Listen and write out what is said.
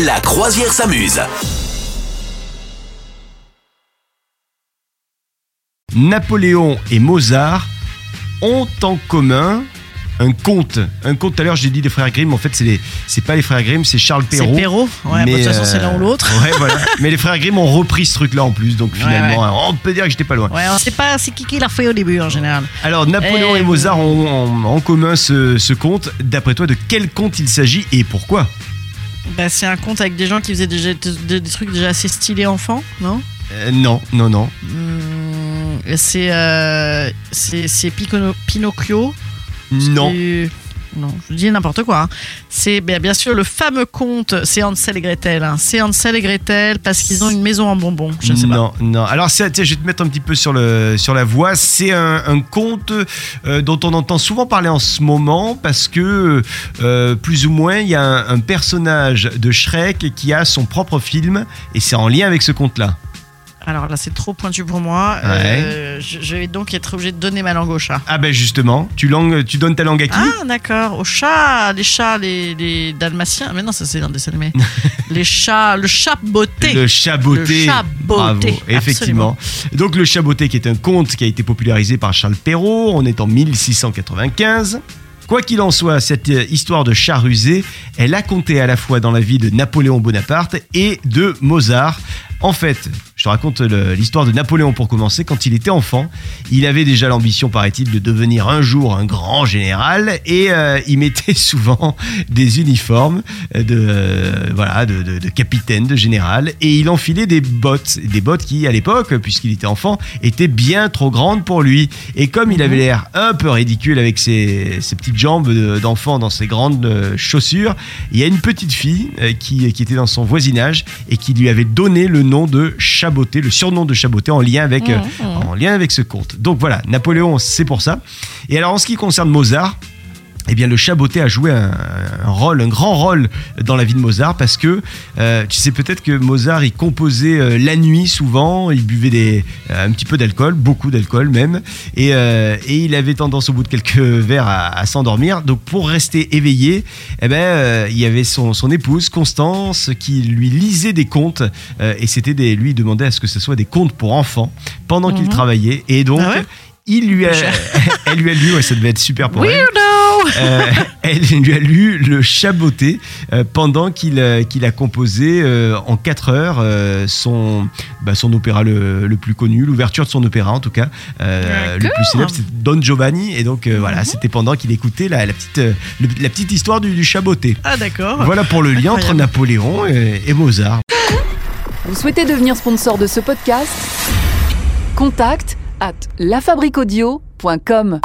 La croisière s'amuse. Napoléon et Mozart ont en commun un conte. Un conte, tout à l'heure j'ai dit des frères Grimm, en fait c'est les- c'est pas les frères Grimm, c'est Charles C'est Perrault. Perrault. Ouais, Mais, bah, de toute façon, c'est euh, l'un ou l'autre. Ouais, voilà. Mais les frères Grimm ont repris ce truc-là en plus, donc finalement, on peut dire que j'étais pas loin. Ouais, on sait pas c'est qui qui l'a fait au début en général. Alors, Napoléon Eh, et Mozart ont en, en commun ce, ce conte. D'après toi, de quel conte il s'agit et pourquoi? Bah, c'est un conte avec des gens qui faisaient déjà, des, des trucs déjà assez stylés enfants, non? Euh, Non, non, non. C'est euh, c'est c'est Pinocchio? Non. Non, je dis n'importe quoi. hein. C'est bien, bien sûr le fameux conte, c'est Hansel et Gretel. hein. C'est Hansel et Gretel parce qu'ils ont une maison en bonbons. Je sais pas. non, non. Alors, je vais te mettre un petit peu sur, le, sur la voie. C'est un, conte euh, dont on entend souvent parler en ce moment parce que, euh, plus ou moins, il y a un personnage de Shrek qui a son propre film et c'est en lien avec ce conte-là. Alors là, c'est trop pointu pour moi. Euh, je, je vais donc être obligé de donner ma langue au chat. Ah, ben justement, tu, langue, tu donnes ta langue à qui? Ah, d'accord. Au chat, les chats, les, les dalmatiens. Mais non, ça c'est un dessin animé. les chats, le chat beauté. Le chaboté. Le chat Bravo, beauté, effectivement. Donc le chaboté qui est un conte qui a été popularisé par Charles Perrault, on est en 1695. Quoi qu'il en soit, cette euh, histoire de chat rusé, elle a compté à la fois dans la vie de Napoléon Bonaparte et de Mozart. En fait, je te raconte le- l'histoire de Napoléon pour commencer. Quand il était enfant, il avait déjà l'ambition, paraît-il, de devenir un jour un grand général et euh, il mettait souvent des uniformes de, euh, voilà, de, de- de capitaine, de général et il enfilait des bottes. Des bottes qui, à l'époque, puisqu'il était enfant, étaient bien trop grandes pour lui. Et comme il avait l'air un peu ridicule avec ses, ses petites jambes de- d'enfant dans ses grandes euh, chaussures, il y a une petite fille euh, qui, qui était dans son voisinage et qui lui avait donné le nom de Chaboté, le surnom de Chaboté en lien avec, euh, Mhm. en lien avec ce conte. Donc voilà, Napoléon, c'est pour ça. Et alors en ce qui concerne Mozart, eh bien, le chaboté a joué un, un rôle, un grand rôle dans la vie de Mozart parce que euh, tu sais peut-être que Mozart il composait euh, la nuit souvent, il buvait des, euh, un petit peu d'alcool, beaucoup d'alcool même, et, et il avait tendance au bout de quelques verres à, à s'endormir. Donc pour rester éveillé, eh ben il y avait son, son épouse Constance qui lui lisait des contes et c'était des, lui il demandait à ce que ce soit des contes pour enfants pendant qu'il Mhm. travaillait et donc Ah ouais? il lui a, elle lui a lu, ouais, ça devait être super pour elle. Euh, elle lui a lu le chaboté euh, pendant qu'il euh, qu'il a composé euh, en 4 heures son, bah, son opéra le, le plus connu, l'ouverture de son opéra en tout cas, le plus célèbre, c'est Don Giovanni. Et donc voilà, c'était pendant qu'il écoutait la, la petite, le- la petite histoire du, du chaboté. Ah, d'accord. Voilà pour le lien entre. Napoléon et, et Mozart. Vous souhaitez devenir sponsor de ce podcast? Contact à lafabriquaudio.com.